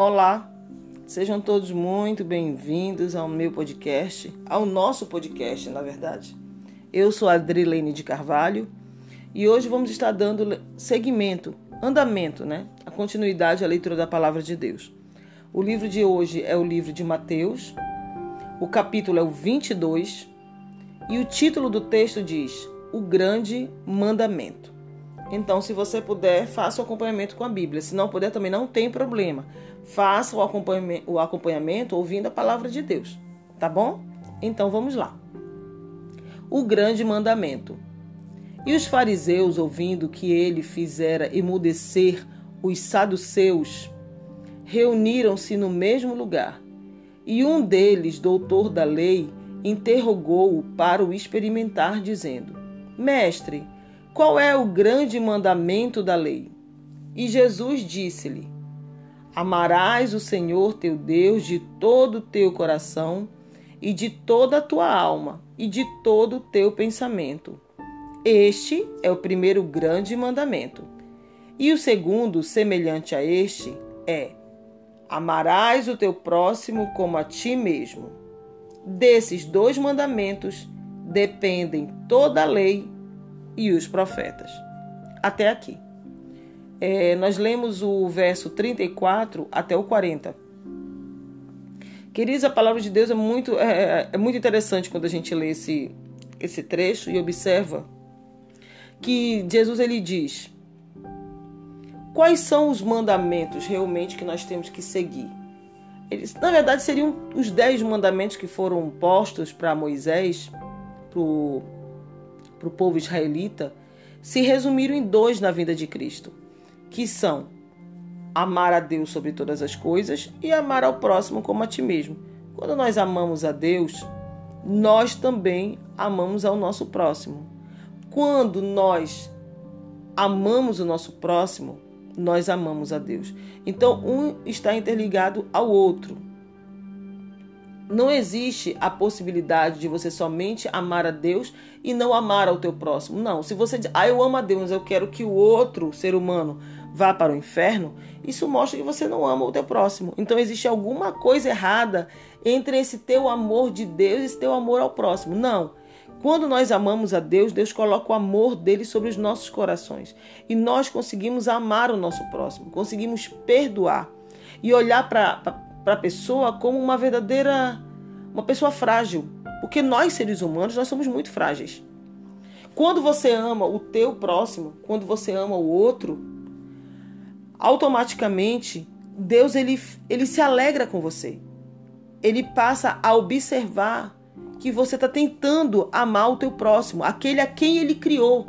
Olá, sejam todos muito bem-vindos ao meu podcast, ao nosso podcast, na verdade. Eu sou a Adrilene de Carvalho e hoje vamos estar dando seguimento, andamento, né? A continuidade à leitura da palavra de Deus. O livro de hoje é o livro de Mateus, o capítulo é o 22 e o título do texto diz: O Grande Mandamento. Então, se você puder, faça o acompanhamento com a Bíblia. Se não puder, também não tem problema. Faça o acompanhamento, o acompanhamento ouvindo a palavra de Deus. Tá bom? Então vamos lá. O grande mandamento. E os fariseus, ouvindo que ele fizera emudecer os saduceus, reuniram-se no mesmo lugar. E um deles, doutor da lei, interrogou-o para o experimentar, dizendo: Mestre, qual é o grande mandamento da lei? E Jesus disse-lhe: Amarás o Senhor teu Deus de todo o teu coração e de toda a tua alma e de todo o teu pensamento. Este é o primeiro grande mandamento. E o segundo, semelhante a este, é: Amarás o teu próximo como a ti mesmo. Desses dois mandamentos dependem toda a lei e os profetas. Até aqui. É, nós lemos o verso 34 até o 40. Queridos, a palavra de Deus é muito, é, é, é muito interessante quando a gente lê esse, esse trecho e observa que Jesus ele diz: quais são os mandamentos realmente que nós temos que seguir? Eles, na verdade, seriam os dez mandamentos que foram postos para Moisés, para o povo israelita se resumiram em dois na vida de Cristo, que são amar a Deus sobre todas as coisas e amar ao próximo como a ti mesmo. Quando nós amamos a Deus, nós também amamos ao nosso próximo. Quando nós amamos o nosso próximo, nós amamos a Deus. Então, um está interligado ao outro não existe a possibilidade de você somente amar a Deus e não amar ao teu próximo. Não, se você diz, ah, eu amo a Deus, eu quero que o outro ser humano vá para o inferno, isso mostra que você não ama o teu próximo. Então existe alguma coisa errada entre esse teu amor de Deus e esse teu amor ao próximo. Não. Quando nós amamos a Deus, Deus coloca o amor dele sobre os nossos corações. E nós conseguimos amar o nosso próximo, conseguimos perdoar e olhar para a pessoa como uma verdadeira uma pessoa frágil, porque nós seres humanos nós somos muito frágeis. Quando você ama o teu próximo, quando você ama o outro, automaticamente Deus ele, ele se alegra com você. Ele passa a observar que você está tentando amar o teu próximo, aquele a quem ele criou.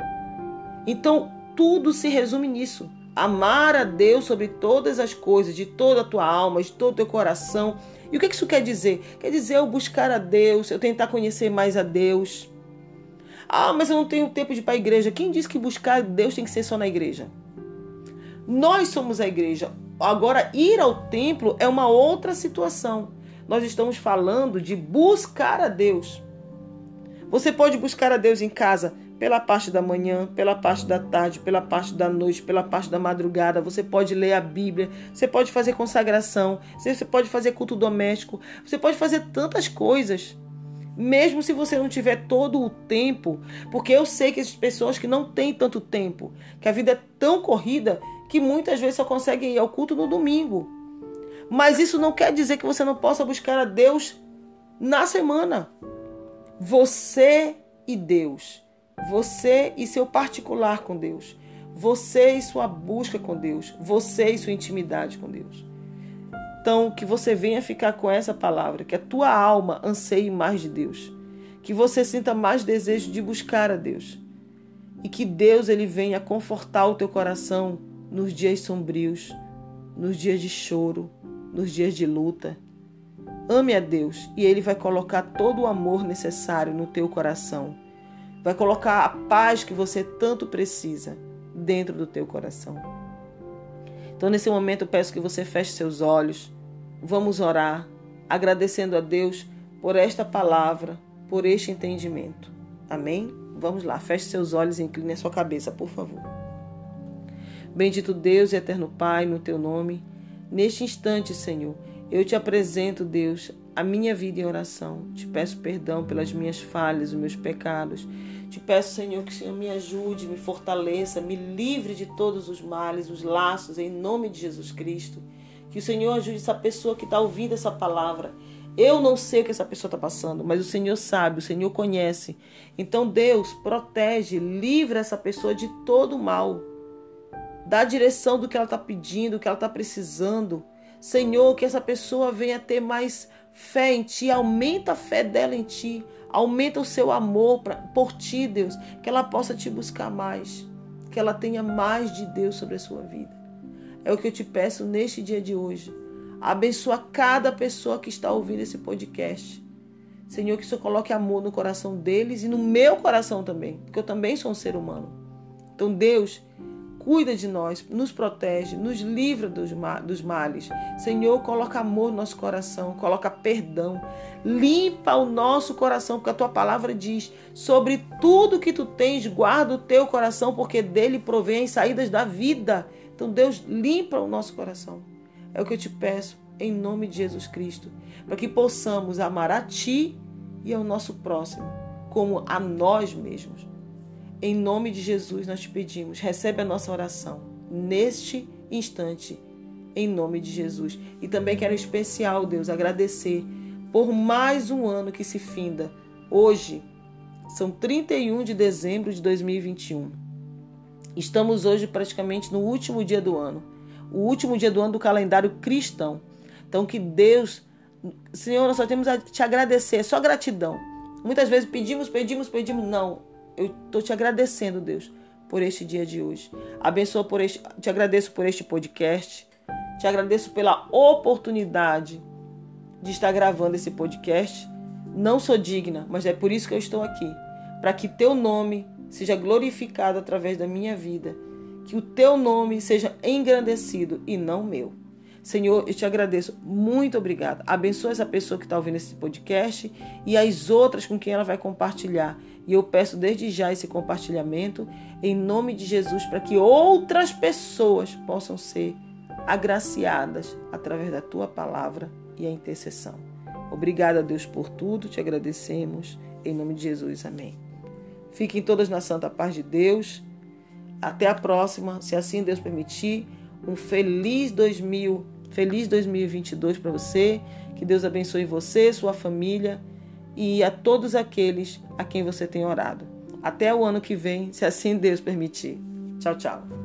Então tudo se resume nisso amar a Deus sobre todas as coisas, de toda a tua alma, de todo o teu coração. E o que isso quer dizer? Quer dizer eu buscar a Deus, eu tentar conhecer mais a Deus. Ah, mas eu não tenho tempo de ir para a igreja. Quem disse que buscar Deus tem que ser só na igreja? Nós somos a igreja. Agora, ir ao templo é uma outra situação. Nós estamos falando de buscar a Deus. Você pode buscar a Deus em casa pela parte da manhã, pela parte da tarde, pela parte da noite, pela parte da madrugada. Você pode ler a Bíblia, você pode fazer consagração, você pode fazer culto doméstico, você pode fazer tantas coisas. Mesmo se você não tiver todo o tempo, porque eu sei que essas pessoas que não têm tanto tempo, que a vida é tão corrida que muitas vezes só conseguem ir ao culto no domingo. Mas isso não quer dizer que você não possa buscar a Deus na semana. Você e Deus você e seu particular com Deus. Você e sua busca com Deus. Você e sua intimidade com Deus. Então, que você venha ficar com essa palavra, que a tua alma anseie mais de Deus, que você sinta mais desejo de buscar a Deus e que Deus ele venha confortar o teu coração nos dias sombrios, nos dias de choro, nos dias de luta. Ame a Deus e ele vai colocar todo o amor necessário no teu coração vai colocar a paz que você tanto precisa dentro do teu coração. Então, nesse momento, eu peço que você feche seus olhos. Vamos orar, agradecendo a Deus por esta palavra, por este entendimento. Amém? Vamos lá, feche seus olhos e incline a sua cabeça, por favor. Bendito Deus e eterno Pai, no teu nome, Neste instante, Senhor, eu te apresento, Deus, a minha vida em oração. Te peço perdão pelas minhas falhas, os meus pecados. Te peço, Senhor, que o Senhor me ajude, me fortaleça, me livre de todos os males, os laços, em nome de Jesus Cristo. Que o Senhor ajude essa pessoa que está ouvindo essa palavra. Eu não sei o que essa pessoa está passando, mas o Senhor sabe, o Senhor conhece. Então, Deus, protege, livra essa pessoa de todo o mal. Dá a direção do que ela está pedindo, do que ela está precisando. Senhor, que essa pessoa venha ter mais fé em Ti, aumenta a fé dela em Ti, aumenta o seu amor pra, por Ti, Deus, que ela possa Te buscar mais, que ela tenha mais de Deus sobre a sua vida. É o que eu te peço neste dia de hoje. Abençoa cada pessoa que está ouvindo esse podcast. Senhor, que o Senhor coloque amor no coração deles e no meu coração também, porque eu também sou um ser humano. Então, Deus, cuida de nós, nos protege, nos livra dos, dos males. Senhor, coloca amor no nosso coração, coloca perdão, limpa o nosso coração, porque a tua palavra diz: sobre tudo que tu tens, guarda o teu coração, porque dele provém as saídas da vida. Então, Deus, limpa o nosso coração. É o que eu te peço, em nome de Jesus Cristo, para que possamos amar a ti e ao nosso próximo, como a nós mesmos. Em nome de Jesus nós te pedimos, recebe a nossa oração neste instante, em nome de Jesus. E também quero em especial, Deus, agradecer por mais um ano que se finda. Hoje são 31 de dezembro de 2021. Estamos hoje praticamente no último dia do ano, o último dia do ano do calendário cristão. Então que Deus, Senhor, nós só temos a te agradecer, é só gratidão. Muitas vezes pedimos, pedimos, pedimos, não eu estou te agradecendo, Deus, por este dia de hoje. Abençoa por este, te agradeço por este podcast. Te agradeço pela oportunidade de estar gravando esse podcast. Não sou digna, mas é por isso que eu estou aqui, para que teu nome seja glorificado através da minha vida, que o teu nome seja engrandecido e não meu. Senhor, eu te agradeço. Muito obrigada. Abençoa essa pessoa que está ouvindo esse podcast e as outras com quem ela vai compartilhar. E eu peço desde já esse compartilhamento em nome de Jesus para que outras pessoas possam ser agraciadas através da tua palavra e a intercessão. Obrigada, Deus, por tudo. Te agradecemos. Em nome de Jesus. Amém. Fiquem todas na santa paz de Deus. Até a próxima, se assim Deus permitir. Um feliz 2000, feliz 2022 para você. Que Deus abençoe você, sua família e a todos aqueles a quem você tem orado. Até o ano que vem, se assim Deus permitir. Tchau, tchau.